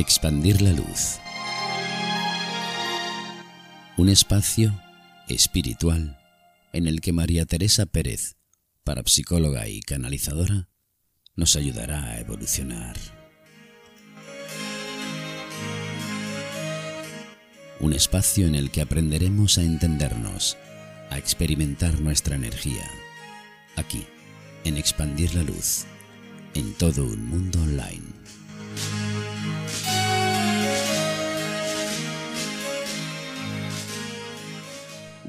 Expandir la luz. Un espacio espiritual en el que María Teresa Pérez, parapsicóloga y canalizadora, nos ayudará a evolucionar. Un espacio en el que aprenderemos a entendernos, a experimentar nuestra energía. Aquí, en Expandir la Luz, en todo un mundo online.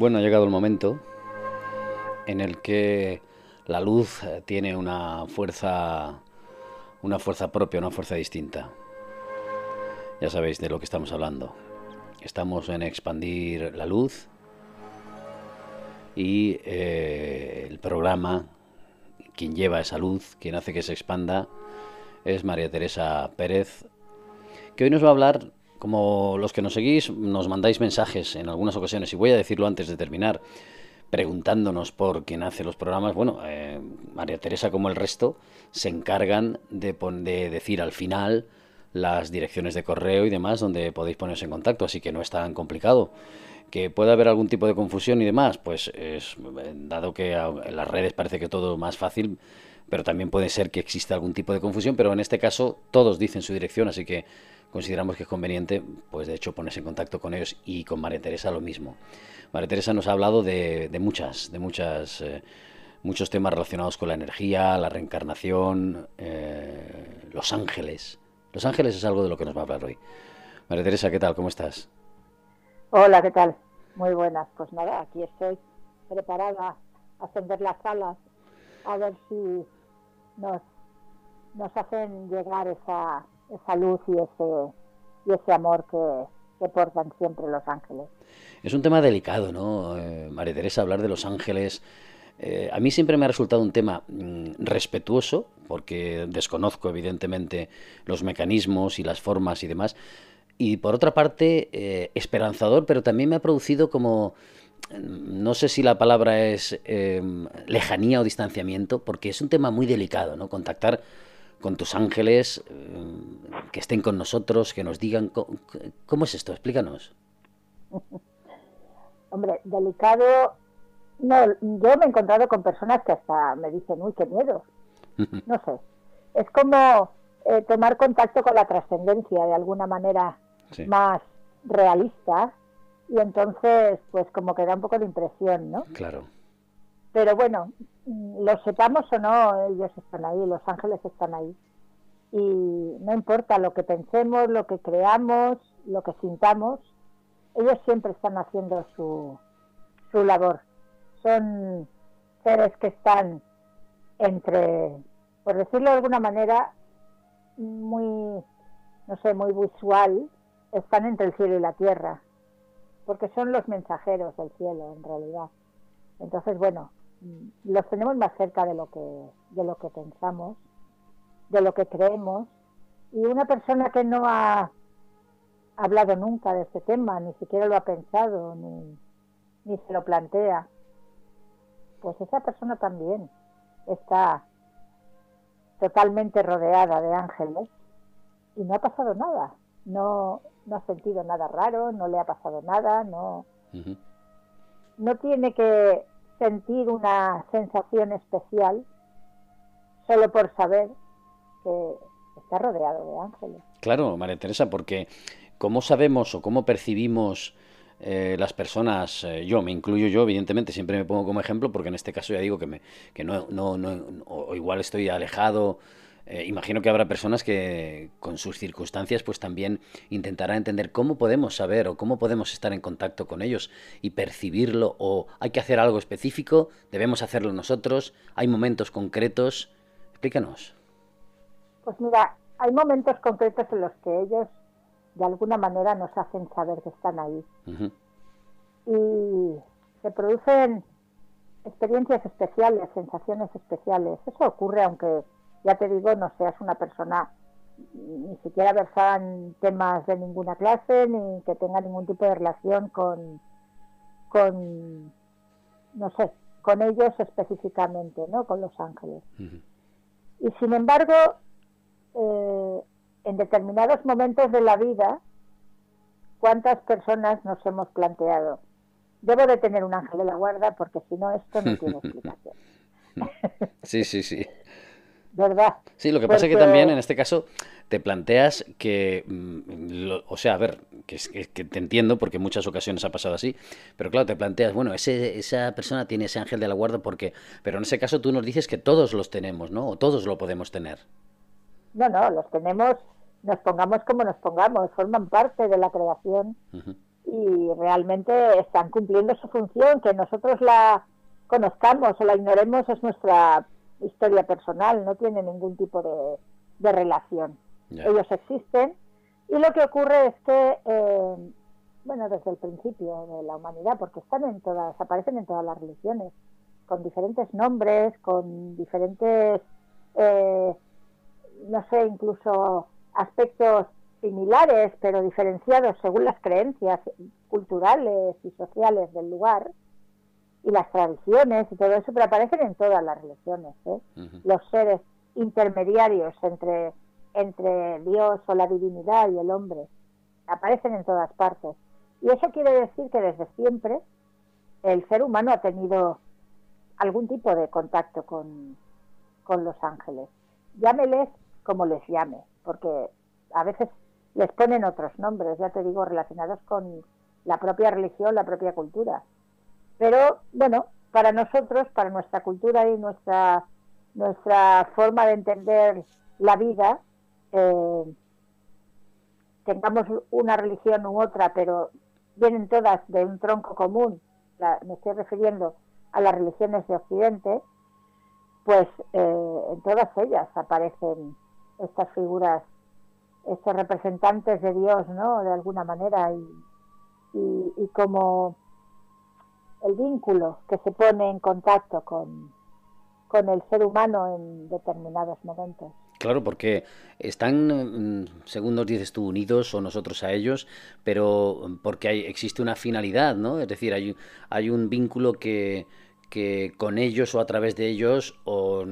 Bueno, ha llegado el momento en el que la luz eh, tiene una fuerza, una fuerza propia, una fuerza distinta. Ya sabéis de lo que estamos hablando. Estamos en expandir la luz y eh, el programa, quien lleva esa luz, quien hace que se expanda, es María Teresa Pérez, que hoy nos va a hablar, como los que nos seguís, nos mandáis mensajes en algunas ocasiones, y voy a decirlo antes de terminar, preguntándonos por quién hace los programas. Bueno, eh, María Teresa, como el resto, se encargan de, de decir al final las direcciones de correo y demás donde podéis poneros en contacto, así que no es tan complicado. Que pueda haber algún tipo de confusión y demás, pues es, dado que en las redes parece que todo más fácil, pero también puede ser que exista algún tipo de confusión, pero en este caso todos dicen su dirección, así que consideramos que es conveniente, pues de hecho ponerse en contacto con ellos y con María Teresa lo mismo. María Teresa nos ha hablado de, muchas, de muchas, eh, muchos temas relacionados con la energía, la reencarnación, eh, los ángeles. Los ángeles es algo de lo que nos va a hablar hoy. María Teresa, ¿qué tal? ¿Cómo estás? Hola, ¿qué tal? Muy buenas. Pues nada, aquí estoy preparada a ascender las alas a ver si nos, nos hacen llegar esa, esa luz y ese, y ese amor que, portan siempre los ángeles. Es un tema delicado, ¿no, eh, María Teresa? Hablar de los ángeles. Eh, a mí siempre me ha resultado un tema mm, respetuoso, porque desconozco evidentemente los mecanismos y las formas y demás, y por otra parte, eh, esperanzador, pero también me ha producido como, no sé si la palabra es em, lejanía o distanciamiento, porque es un tema muy delicado, ¿no? Contactar con tus ángeles, em, que estén con nosotros, que nos digan, ¿cómo, es esto? Explícanos. Hombre, delicado, no, yo me he encontrado con personas que hasta me dicen, uy, qué miedo. No sé, es como eh, tomar contacto con la trascendencia de alguna manera más realista y entonces pues como que da un poco de impresión, ¿no? Claro. Pero bueno, lo sepamos o no, ellos están ahí, los ángeles están ahí. Y no importa lo que pensemos, lo que creamos, lo que sintamos, ellos siempre están haciendo su, su labor. Son seres que están entre, por decirlo de alguna manera, muy, no sé, muy visual, están entre el cielo y la tierra, porque son los mensajeros del cielo en realidad. Entonces, bueno, mm, los tenemos más cerca de lo que de lo que pensamos, de lo que creemos, y una persona que no ha hablado nunca de este tema, ni siquiera lo ha pensado, ni, ni se lo plantea, pues esa persona también está totalmente rodeada de ángeles y no ha pasado nada. No, no ha sentido nada raro, no le ha pasado nada, no, no tiene que sentir una sensación especial solo por saber que está rodeado de ángeles. Claro, María Teresa, porque ¿cómo sabemos o cómo percibimos eh, las personas, eh, yo me incluyo yo, evidentemente, siempre me pongo como ejemplo, porque en este caso ya digo que, me, que no, no, no o igual estoy alejado eh, imagino que habrá personas que con sus circunstancias pues también intentarán entender cómo podemos saber o cómo podemos estar en contacto con ellos y percibirlo o hay que hacer algo específico, debemos hacerlo nosotros, hay momentos concretos. Explícanos. Pues mira, hay momentos concretos en los que ellos de alguna manera nos hacen saber que están ahí. Y se producen experiencias especiales, sensaciones especiales. Eso ocurre aunque ya te digo, no seas una persona ni siquiera versada en temas de ninguna clase, ni que tenga ningún tipo de relación con, con no sé, con ellos específicamente, ¿no? Con los ángeles. Y sin embargo, eh, en determinados momentos de la vida, ¿cuántas personas nos hemos planteado? Debo de tener un ángel de la guarda porque si no esto no tiene explicación. sí, sí, sí. ¿Verdad? Sí, lo que pasa es que también en este caso te planteas que, mm, o sea, a ver, que, que, te entiendo porque en muchas ocasiones ha pasado así, pero claro, te planteas, bueno, ese, esa persona tiene ese ángel de la guarda porque, pero en ese caso tú nos dices que todos los tenemos, ¿no? O todos lo podemos tener. No, no, los tenemos, nos pongamos como nos pongamos, forman parte de la creación y realmente están cumpliendo su función, que nosotros la conozcamos o la ignoremos es nuestra historia personal, no tiene ningún tipo de, de relación. Ellos existen y lo que ocurre es que, eh, bueno, desde el principio de la humanidad, porque están en todas, aparecen en todas las religiones, con diferentes nombres, con diferentes, eh, no sé, incluso aspectos similares, pero diferenciados según las creencias culturales y sociales del lugar y las tradiciones y todo eso, pero aparecen en todas las religiones. ¿eh? Los seres intermediarios entre entre Dios o la divinidad y el hombre. Aparecen en todas partes. Y eso quiere decir que desde siempre el ser humano ha tenido algún tipo de contacto con, con los ángeles. Llámeles como les llame, porque a veces les ponen otros nombres, ya te digo, relacionados con la propia religión, la propia cultura. Pero bueno, para nosotros, para nuestra cultura y nuestra, nuestra forma de entender la vida, eh, tengamos una religión u otra, pero vienen todas de un tronco común, me estoy refiriendo a las religiones de Occidente, pues eh, en todas ellas aparecen estas figuras, estos representantes de Dios, ¿no? De alguna manera, y, y como el vínculo que se pone en contacto con, con el ser humano en determinados momentos. Claro, porque están, mm, según nos dices tú, unidos o nosotros a ellos, pero porque hay, existe una finalidad, ¿no? Es decir, hay, hay un vínculo que, que con ellos o a través de ellos o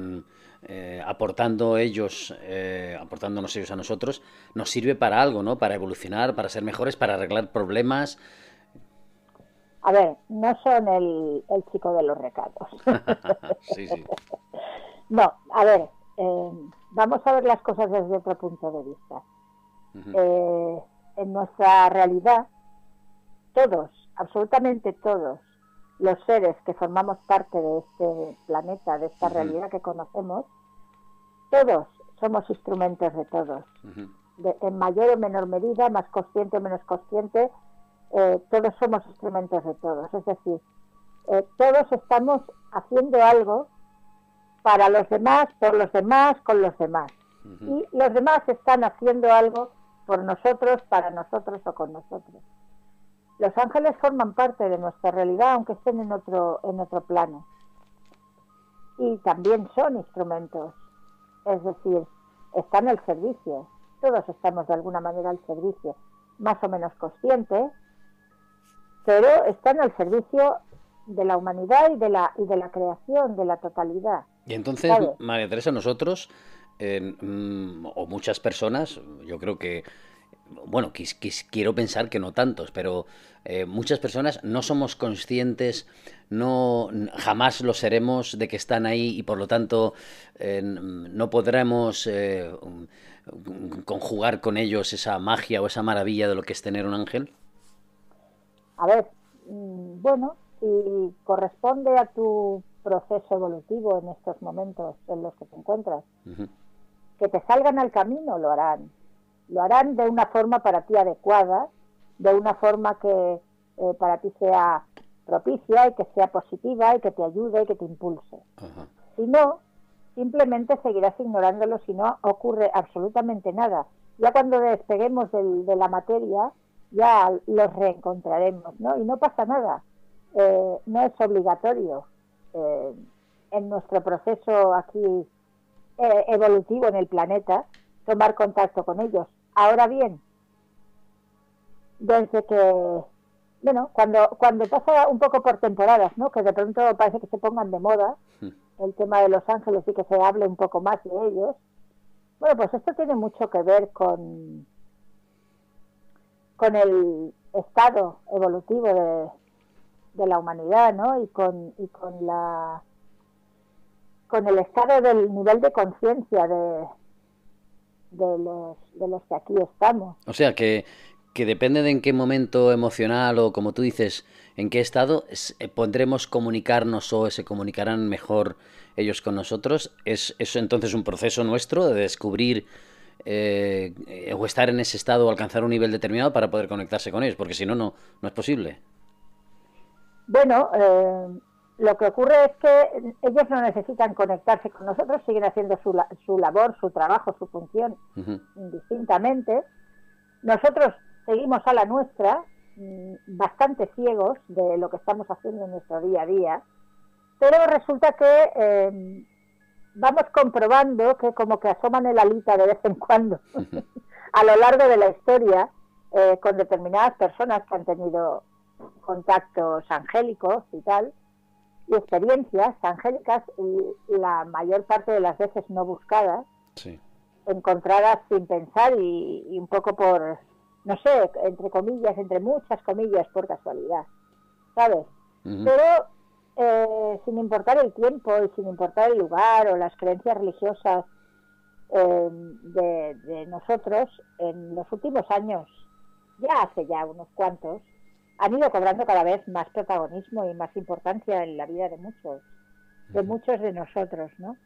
eh, aportando ellos, eh, aportándonos ellos a nosotros, nos sirve para algo, ¿no? Para evolucionar, para ser mejores, para arreglar problemas. A ver, no son el, el chico de los recados. sí, sí. No, a ver, eh, vamos a ver las cosas desde otro punto de vista. Eh, en nuestra realidad, todos, absolutamente todos, los seres que formamos parte de este planeta, de esta realidad que conocemos, todos somos instrumentos de todos. en mayor o menor medida, más consciente o menos consciente, eh, todos somos instrumentos de todos. Es decir, todos estamos haciendo algo para los demás, por los demás, con los demás. Y los demás están haciendo algo por nosotros, para nosotros o con nosotros. Los ángeles forman parte de nuestra realidad, aunque estén en otro, en otro plano. Y también son instrumentos, es decir, están al servicio. Todos estamos de alguna manera al servicio, más o menos conscientes, pero están al servicio de la humanidad y de la, y de la creación, de la totalidad. Y entonces, María Teresa, nosotros, mm, o muchas personas, yo creo que, bueno, quiero pensar que no tantos, pero eh, muchas personas no somos conscientes, no jamás lo seremos de que están ahí y por lo tanto no podremos eh, conjugar con ellos esa magia o esa maravilla de lo que es tener un ángel. A ver, mm, bueno, si corresponde a tu proceso evolutivo en estos momentos en los que te encuentras. Que te salgan al camino, lo harán. Lo harán de una forma para ti adecuada, de una forma que eh, para ti sea propicia y que sea positiva y que te ayude y que te impulse. Si no, simplemente seguirás ignorándolo si no ocurre absolutamente nada. Ya cuando despeguemos de la materia, ya los reencontraremos, ¿no? Y no pasa nada. Eh, no es obligatorio. Eh, en nuestro proceso aquí eh, evolutivo en el planeta, tomar contacto con ellos. Ahora bien, desde que, bueno, cuando, cuando pasa un poco por temporadas, ¿no? Que de pronto parece que se pongan de moda hmm. el tema de los ángeles y que se hable un poco más de ellos, Bueno, pues esto tiene mucho que ver con, con el estado evolutivo de, la humanidad, ¿no? Y con, y con la con el estado del nivel de conciencia de, de los, de los que aquí estamos. O sea, que, que depende de en qué momento emocional o como tú dices, en qué estado eh, pondremos comunicarnos o se comunicarán mejor ellos con nosotros. ¿Es eso entonces un proceso nuestro de descubrir eh, o estar en ese estado o alcanzar un nivel determinado para poder conectarse con ellos? Porque si no, no, no es posible. Bueno, eh, lo que ocurre es que ellos no necesitan conectarse con nosotros, siguen haciendo su, su labor, su trabajo, su función indistintamente. Nosotros seguimos a la nuestra, mm, bastante ciegos de lo que estamos haciendo en nuestro día a día, pero resulta que em, vamos comprobando que como que asoman el alita de vez en cuando a lo largo de la historia eh, con determinadas personas que han tenido contactos angélicos y tal, y experiencias angélicas y la mayor parte de las veces no buscadas, encontradas sin pensar y, un poco por, no sé, entre comillas, entre muchas comillas, por casualidad, ¿sabes? Pero eh, sin importar el tiempo y sin importar el lugar o las creencias religiosas eh, de, de nosotros, en los últimos años, ya hace ya unos cuantos, han ido cobrando cada vez más protagonismo y más importancia en la vida de muchos, de muchos de nosotros, ¿no?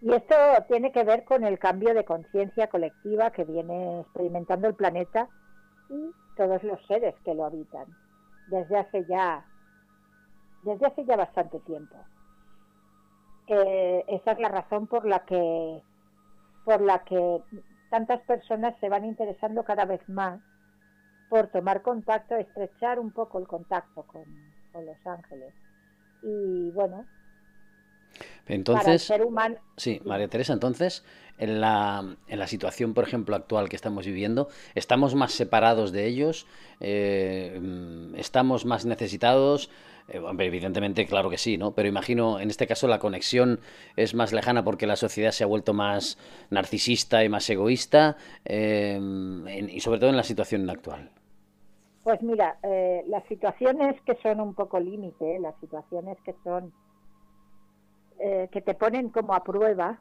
Y esto tiene que ver con el cambio de conciencia colectiva que viene experimentando el planeta y todos los seres que lo habitan desde hace ya desde hace ya bastante tiempo. Eh, esa es la razón por la que por la que tantas personas se van interesando cada vez más por tomar contacto, estrechar un poco el contacto con, los ángeles. Y bueno, entonces, ser humano... sí, María Teresa, entonces, en la, en la situación, por ejemplo, actual que estamos viviendo, ¿estamos más separados de ellos? Eh, ¿Estamos más necesitados? Eh, evidentemente, claro que sí, ¿no? Pero imagino, en este caso, la conexión es más lejana porque la sociedad se ha vuelto más narcisista y más egoísta, eh, y sobre todo en la situación actual. Pues mira, las situaciones que son un poco límite, las situaciones que son eh, que te ponen como a prueba,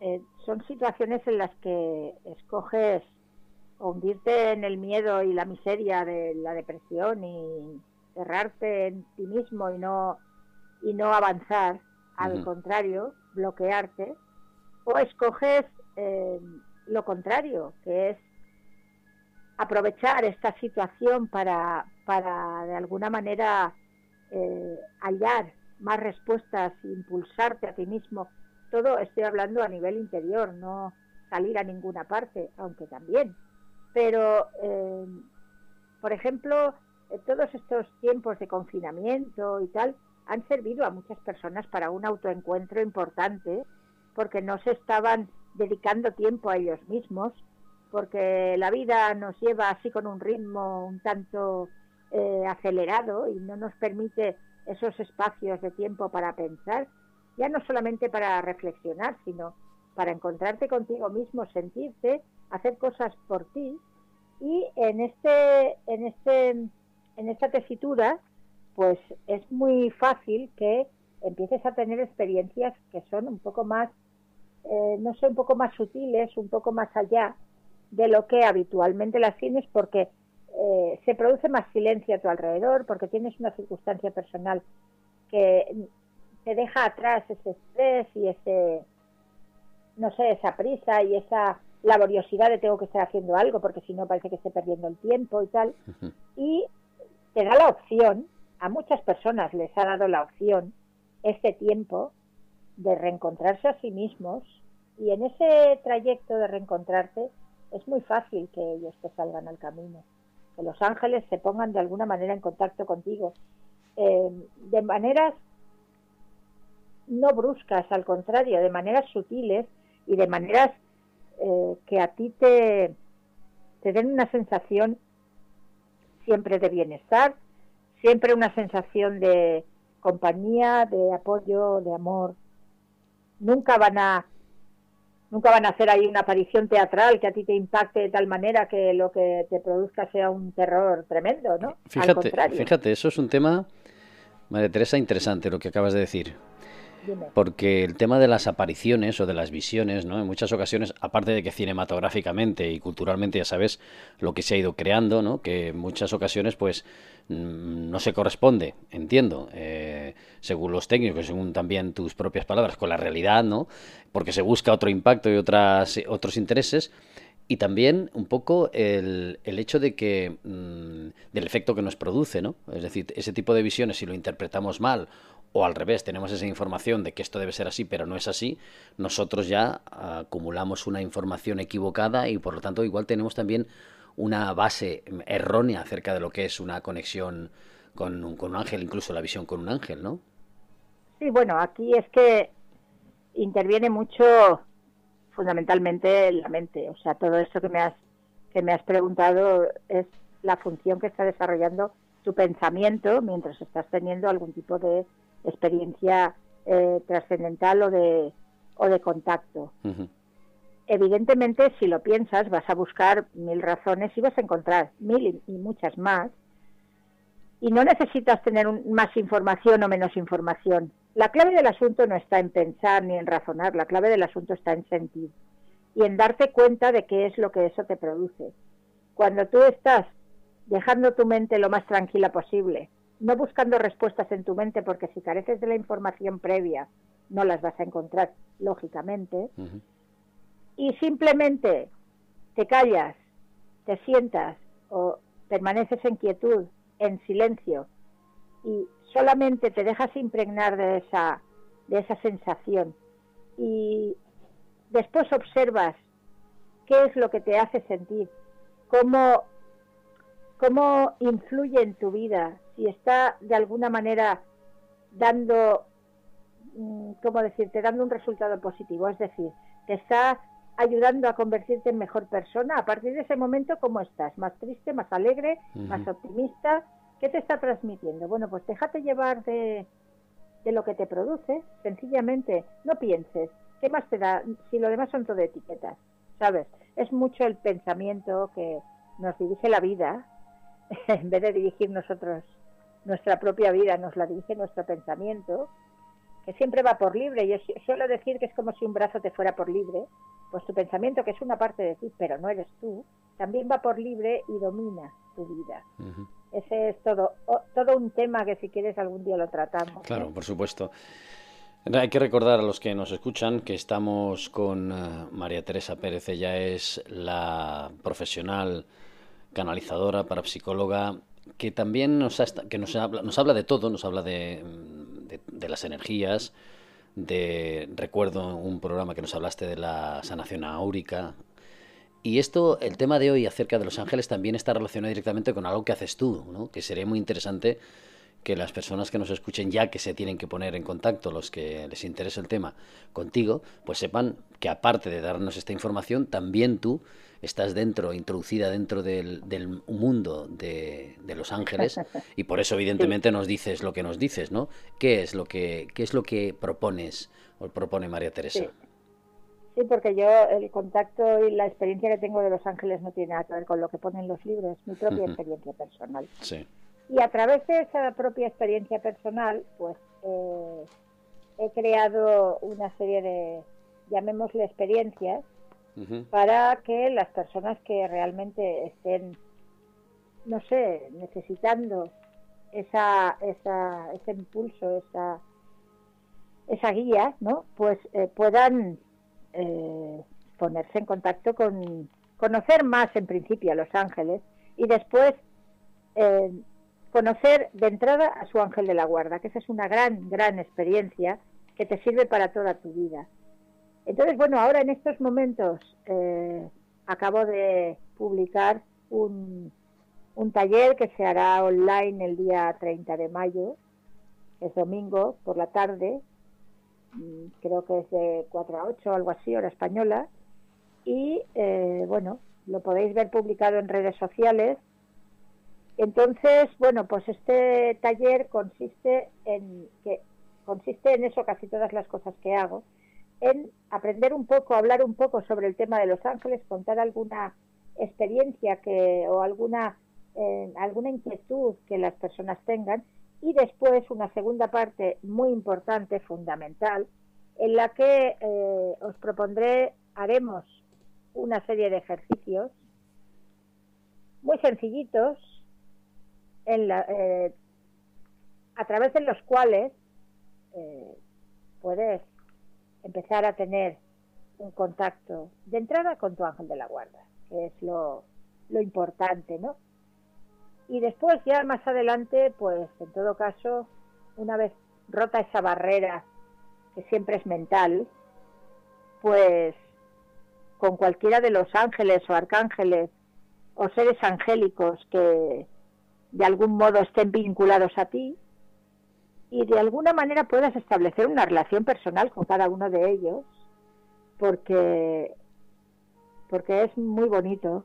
eh, son situaciones en las que escoges hundirte en el miedo y la miseria de la depresión y cerrarte en ti mismo y no y no avanzar, al contrario, bloquearte, o escoges lo contrario, que es aprovechar esta situación para, para de alguna manera eh, hallar más respuestas, impulsarte a ti mismo. Todo estoy hablando a nivel interior, no salir a ninguna parte, aunque también. Pero, eh, por ejemplo, eh, todos estos tiempos de confinamiento y tal han servido a muchas personas para un autoencuentro importante porque no se estaban dedicando tiempo a ellos mismos, porque la vida nos lleva así con un ritmo un tanto eh, acelerado y no nos permite esos espacios de tiempo para pensar, ya no solamente para reflexionar, sino para encontrarte contigo mismo, sentirte, hacer cosas por ti. Y en este, en este, en esta tesitura, pues es muy fácil que empieces a tener experiencias que son un poco más, eh, no sé, un poco más sutiles, un poco más allá de lo que habitualmente las tienes porque eh, se produce más silencio a tu alrededor, porque tienes una circunstancia personal que te deja atrás ese estrés y ese, no sé, esa prisa y esa laboriosidad de tengo que estar haciendo algo porque si no parece que esté perdiendo el tiempo y tal. Y te da la opción, a muchas personas les ha dado la opción este tiempo de reencontrarse a sí mismos y en ese trayecto de reencontrarte es muy fácil que ellos te salgan al camino, los ángeles se pongan de alguna manera en contacto contigo, eh, de maneras no bruscas, al contrario, de maneras sutiles y de maneras eh, que a ti te den una sensación siempre de bienestar, siempre una sensación de compañía, de apoyo, de amor. Nunca van a nunca van a hacer ahí una aparición teatral que a ti te impacte de tal manera que lo que te produzca sea un terror tremendo, ¿no? Fíjate, fíjate, eso es un tema, María Teresa, interesante lo que acabas de decir. Porque el tema de las apariciones o de las visiones, ¿no? En muchas ocasiones, aparte de que cinematográficamente y culturalmente ya sabes lo que se ha ido creando, ¿no? Que en muchas ocasiones, pues, no se corresponde, entiendo, eh, según los técnicos, según también tus propias palabras, con la realidad, ¿no? Porque se busca otro impacto y otras, otros intereses y también un poco el, el hecho de que mm, del efecto que nos produce, ¿no? Es decir, ese tipo de visiones, si lo interpretamos mal o al revés, tenemos esa información de que esto debe ser así, pero no es así, nosotros ya acumulamos una información equivocada y por lo tanto igual tenemos también una base errónea acerca de lo que es una conexión con, un ángel, incluso la visión con un ángel, ¿no? Sí, bueno, aquí es que interviene mucho fundamentalmente la mente, o sea, todo esto que me has que me has preguntado es la función que está desarrollando tu pensamiento mientras estás teniendo algún tipo de experiencia eh, trascendental o de, o de contacto. Evidentemente, si lo piensas, vas a buscar mil razones y vas a encontrar mil y, muchas más. Y no necesitas tener más información o menos información. La clave del asunto no está en pensar ni en razonar, la clave del asunto está en sentir y en darte cuenta de qué es lo que eso te produce. Cuando tú estás dejando tu mente lo más tranquila posible, no buscando respuestas en tu mente, porque si careces de la información previa, no las vas a encontrar, lógicamente, y simplemente te callas, te sientas o permaneces en quietud, en silencio, y solamente te dejas impregnar de esa, de esa sensación, y después observas qué es lo que te hace sentir, cómo, cómo influye en tu vida y está de alguna manera dando, mm, ¿cómo decirte?, dando un resultado positivo. Es decir, te está ayudando a convertirte en mejor persona. A partir de ese momento, ¿cómo estás? ¿Más triste, más alegre, más optimista? ¿Qué te está transmitiendo? Bueno, pues déjate llevar de, de lo que te produce. Sencillamente, no pienses. ¿Qué más te da? Si lo demás son todo etiquetas, ¿sabes? Es mucho el pensamiento que nos dirige la vida en vez de dirigir nosotros nuestra propia vida, nos la dirige nuestro pensamiento, que siempre va por libre. Yo suelo decir que es como si un brazo te fuera por libre, pues tu pensamiento, que es una parte de ti, pero no eres tú, también va por libre y domina tu vida. Ese es todo, todo un tema que si quieres algún día lo tratamos. Claro, por supuesto. Hay que recordar a los que nos escuchan que estamos con eh, María Teresa Pérez, ella es la profesional canalizadora, parapsicóloga que también nos, que nos, habla, nos habla de todo, nos habla de, de, las energías, de, recuerdo un programa que nos hablaste de la sanación áurica. Y esto, el tema de hoy acerca de los ángeles también está relacionado directamente con algo que haces tú, ¿no? que sería muy interesante que las personas que nos escuchen ya que se tienen que poner en contacto, los que les interesa el tema contigo, pues sepan que aparte de darnos esta información, también tú estás dentro, introducida dentro del, del mundo de, los ángeles y por eso evidentemente nos dices lo que nos dices, ¿no? ¿Qué es lo que, qué es lo que propones o propone María Teresa? Sí. porque yo el contacto y la experiencia que tengo de los ángeles no tiene nada que ver con lo que ponen los libros, mi propia experiencia personal. Sí. Y a través de esa propia experiencia personal, pues eh, he creado una serie de, llamémosle experiencias, para que las personas que realmente estén, no sé, necesitando esa, esa, ese impulso, esa, esa guía, ¿no? Pues eh, puedan eh, ponerse en contacto con, conocer más en principio a los ángeles y después eh, conocer de entrada a su ángel de la guarda, que esa es una gran, gran experiencia que te sirve para toda tu vida. Entonces, bueno, ahora en estos momentos eh, acabo de publicar un, un taller que se hará online el día 30 de mayo, es domingo por la tarde, mm, creo que es de 4 a 8 o algo así, hora española, y eh, bueno, lo podéis ver publicado en redes sociales. Entonces, bueno, pues este taller consiste en que consiste en eso casi todas las cosas que hago, en aprender un poco, hablar un poco sobre el tema de los ángeles, contar alguna experiencia que o alguna eh, alguna inquietud que las personas tengan y después una segunda parte muy importante, fundamental, en la que eh, os propondré, haremos una serie de ejercicios muy sencillitos en la, eh, a través de los cuales puedes empezar a tener un contacto de entrada con tu ángel de la guarda, que es lo, lo importante, ¿no? Y después ya más adelante, pues en todo caso, una vez rota esa barrera que siempre es mental, pues con cualquiera de los ángeles o arcángeles o seres angélicos que de algún modo estén vinculados a ti, y de alguna manera puedas establecer una relación personal con cada uno de ellos, porque, porque es muy bonito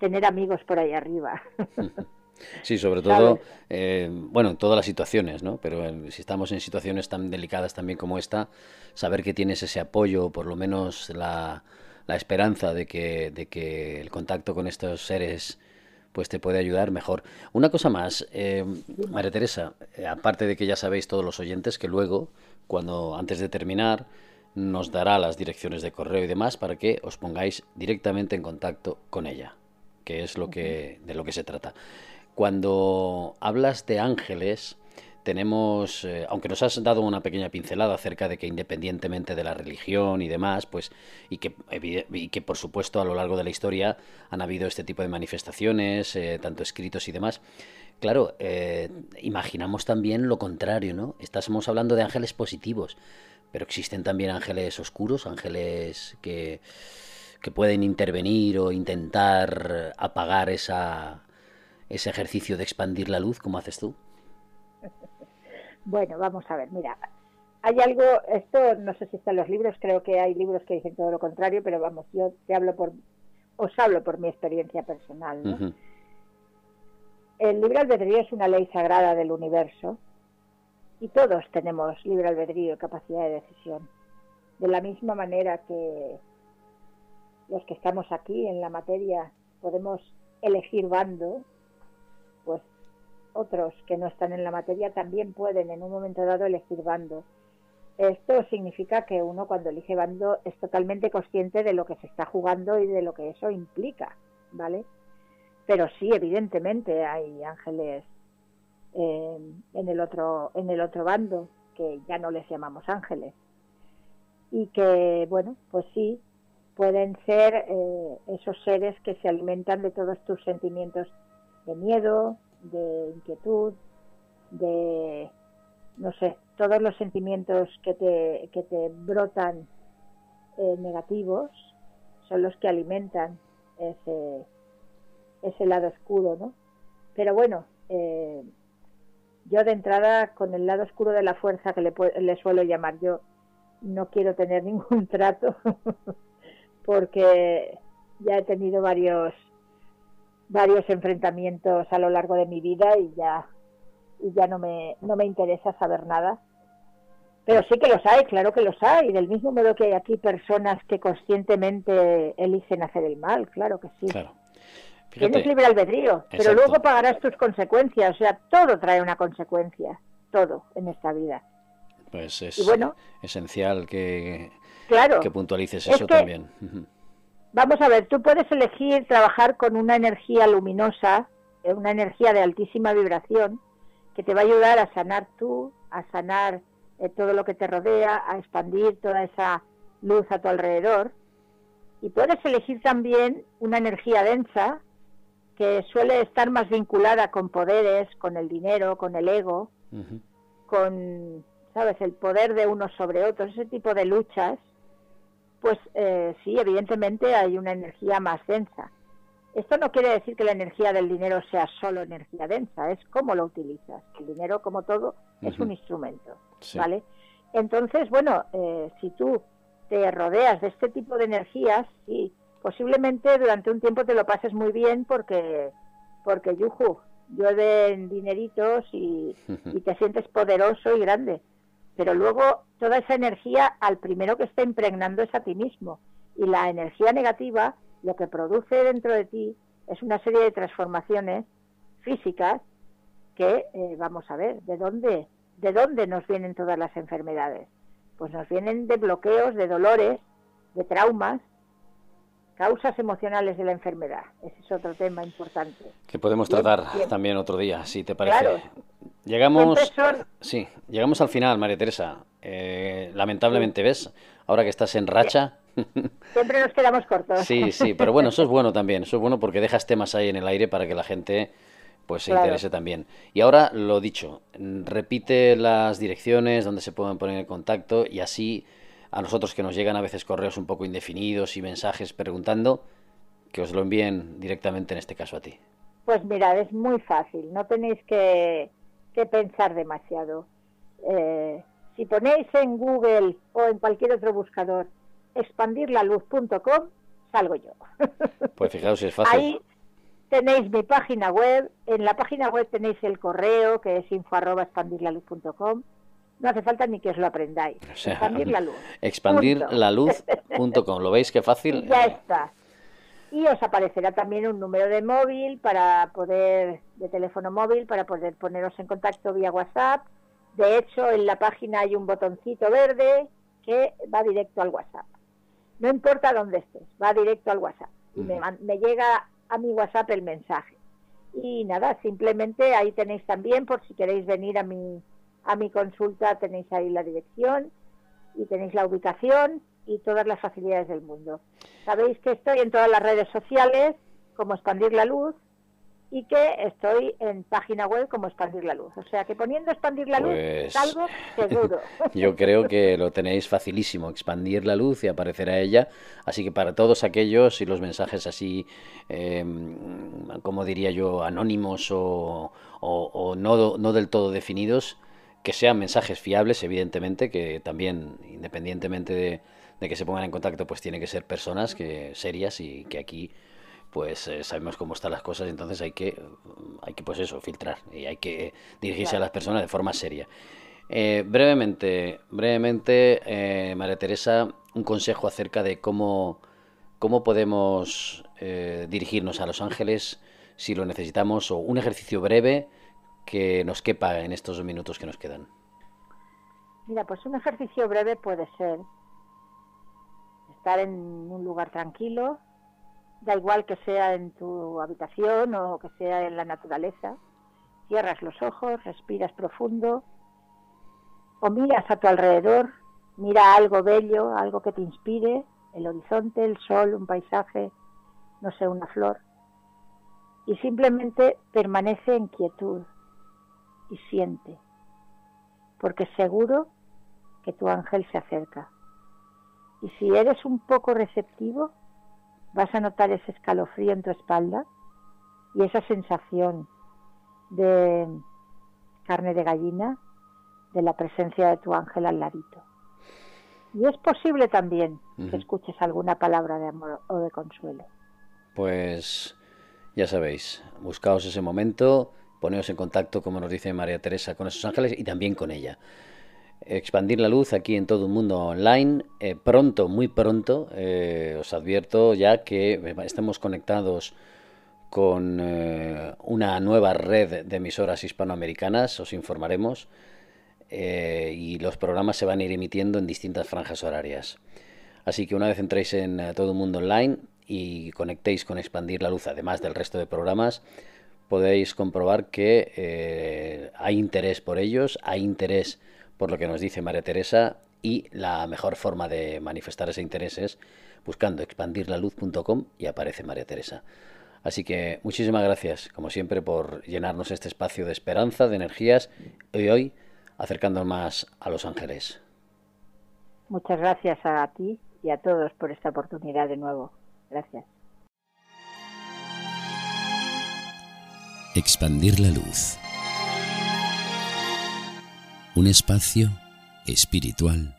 tener amigos por ahí arriba. Sí, sobre todo, eh, bueno, en todas las situaciones, ¿no? Pero si estamos en situaciones tan delicadas también como esta, saber que tienes ese apoyo, por lo menos la, la esperanza de que, de que el contacto con estos seres pues te puede ayudar mejor. Una cosa más, eh, María Teresa, eh, aparte de que ya sabéis todos los oyentes que luego, cuando antes de terminar, nos dará las direcciones de correo y demás para que os pongáis directamente en contacto con ella, que es lo que de lo que se trata. Cuando hablas de ángeles, tenemos, eh, aunque nos has dado una pequeña pincelada acerca de que independientemente de la religión y demás, pues, y que, y que por supuesto a lo largo de la historia han habido este tipo de manifestaciones, eh, tanto escritos y demás, claro, eh, imaginamos también lo contrario, ¿no? Estamos hablando de ángeles positivos, pero existen también ángeles oscuros, ángeles que, que pueden intervenir o intentar apagar esa, ese ejercicio de expandir la luz, como haces tú. Bueno, vamos a ver, mira, hay algo, esto no sé si está en los libros, creo que hay libros que dicen todo lo contrario, pero vamos, yo te hablo por, os hablo por mi experiencia personal. ¿no? El libre albedrío es una ley sagrada del universo y todos tenemos libre albedrío y capacidad de decisión. De la misma manera que los que estamos aquí en la materia podemos elegir bando, pues otros que no están en la materia también pueden en un momento dado elegir bando. Esto significa que uno cuando elige bando es totalmente consciente de lo que se está jugando y de lo que eso implica, ¿vale? Pero sí, evidentemente hay ángeles eh, en el otro en el otro bando que ya no les llamamos ángeles y que bueno, pues sí pueden ser eh, esos seres que se alimentan de todos tus sentimientos de miedo, de inquietud, de, no sé, todos los sentimientos que te, que te brotan eh, negativos son los que alimentan ese, ese lado oscuro, ¿no? Pero bueno, eh, yo de entrada con el lado oscuro de la fuerza que le, le suelo llamar yo, no quiero tener ningún trato porque ya he tenido varios varios enfrentamientos a lo largo de mi vida y ya y ya no me no me interesa saber nada. Pero sí que los hay claro que los hay del mismo modo que hay aquí personas que conscientemente eligen hacer el mal claro que sí. Claro. tienes libre albedrío pero luego pagarás tus consecuencias o sea todo trae una consecuencia todo en esta vida. Pues es bueno, esencial que claro, que puntualices eso también Vamos a ver, tú puedes elegir trabajar con una energía luminosa, eh, una energía de altísima vibración, que te va a ayudar a sanar tú, a sanar eh, todo lo que te rodea, a expandir toda esa luz a tu alrededor. Y puedes elegir también una energía densa, que suele estar más vinculada con poderes, con el dinero, con el ego, con, ¿sabes?, el poder de unos sobre otros, ese tipo de luchas pues eh, sí, evidentemente hay una energía más densa. Esto no quiere decir que la energía del dinero sea solo energía densa, es cómo lo utilizas. El dinero, como todo, es un instrumento, ¿vale? Entonces, bueno, eh, si tú te rodeas de este tipo de energías, sí, posiblemente durante un tiempo te lo pases muy bien porque, porque yuju, llueven dineritos y, y te sientes poderoso y grande. Pero luego toda esa energía al primero que está impregnando es a ti mismo. Y la energía negativa lo que produce dentro de ti es una serie de transformaciones físicas que eh, vamos a ver de dónde de dónde nos vienen todas las enfermedades pues nos vienen de bloqueos de dolores de traumas causas emocionales de la enfermedad. Ese es otro tema importante. Que podemos tratar también otro día si te parece llegamos sí llegamos al final María Teresa eh, lamentablemente ves ahora que estás en racha Siempre nos quedamos cortos. Sí, sí, pero bueno, eso es bueno también. Eso es bueno porque dejas temas ahí en el aire para que la gente pues se interese también. Y ahora, lo dicho, repite las direcciones donde se pueden poner en contacto y así a nosotros que nos llegan a veces correos un poco indefinidos y mensajes preguntando, que os lo envíen directamente en este caso a ti. Pues mirad, es muy fácil, no tenéis que, pensar demasiado. Eh, si ponéis en Google o en cualquier otro buscador expandirlaluz.com, salgo yo. Pues fijaos, es fácil. Ahí tenéis mi página web, en la página web tenéis el correo que es info expandirlaluz.com. No hace falta ni que os lo aprendáis. expandir la luz. Expandirlaluz.com. ¿Lo veis qué fácil? ya está. Y os aparecerá también un número de móvil para poder, de teléfono móvil, para poder poneros en contacto vía WhatsApp. De hecho, en la página hay un botoncito verde que va directo al WhatsApp. No importa dónde estés, va directo al WhatsApp. Y me, me llega a mi WhatsApp el mensaje. Y nada, simplemente ahí tenéis también, por si queréis venir a mi, a mi consulta, tenéis ahí la dirección y tenéis la ubicación y todas las facilidades del mundo. Sabéis que estoy en todas las redes sociales, como Expandir la Luz, y que estoy en página web como Expandir la Luz. O sea que poniendo Expandir la Luz pues, salgo seguro. Yo creo que lo tenéis facilísimo, Expandir la Luz y aparecerá ella. Así que para todos aquellos y los mensajes así, em, como diría yo, anónimos o, no, no del todo definidos, que sean mensajes fiables, evidentemente, que también, independientemente de, de que se pongan en contacto, pues tiene que ser personas que serias y que aquí pues eh, sabemos cómo están las cosas, entonces hay que, hay que pues eso, filtrar y hay que dirigirse a las personas de forma seria. Eh, brevemente, brevemente, eh, María Teresa, un consejo acerca de cómo, cómo podemos dirigirnos a Los Ángeles si lo necesitamos, o un ejercicio breve que nos quepa en estos dos minutos que nos quedan. Mira, pues un ejercicio breve puede ser estar en un lugar tranquilo, da igual que sea en tu habitación o que sea en la naturaleza, cierras los ojos, respiras profundo o miras a tu alrededor, mira algo bello, algo que te inspire, el horizonte, el sol, un paisaje, no sé, una flor, y simplemente permanece en quietud y siente, porque seguro que tu ángel se acerca. Y si eres un poco receptivo, vas a notar ese escalofrío en tu espalda y esa sensación de carne de gallina de la presencia de tu ángel al ladito. Y es posible también que escuches alguna palabra de amor o de consuelo. Pues ya sabéis, buscaos ese momento, poneos en contacto, como nos dice María Teresa, con esos ángeles y también con ella expandir la luz aquí en todo el mundo online. Eh, pronto, muy pronto, eh, os advierto ya que estamos conectados con eh, una nueva red de emisoras hispanoamericanas, os informaremos, y los programas se van a ir emitiendo en distintas franjas horarias. Así que una vez entréis en todo el mundo online y conectéis con Expandir la Luz, además del resto de programas, podéis comprobar que hay interés por ellos, hay interés por lo que nos dice María Teresa, y la mejor forma de manifestar ese interés es buscando expandirlaluz.com y aparece María Teresa. Así que muchísimas gracias, como siempre, por llenarnos este espacio de esperanza, de energías, y hoy acercándonos más a los ángeles. Muchas gracias a ti y a todos por esta oportunidad de nuevo. Gracias. Expandir la luz un espacio espiritual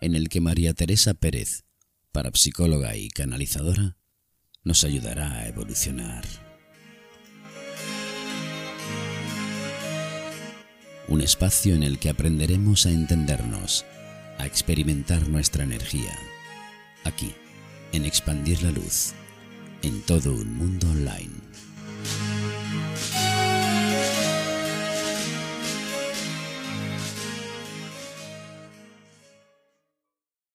en el que María Teresa Pérez, parapsicóloga y canalizadora, nos ayudará a evolucionar. un espacio en el que aprenderemos a entendernos, a experimentar nuestra energía, aquí, en expandir la luz, en todo un mundo online.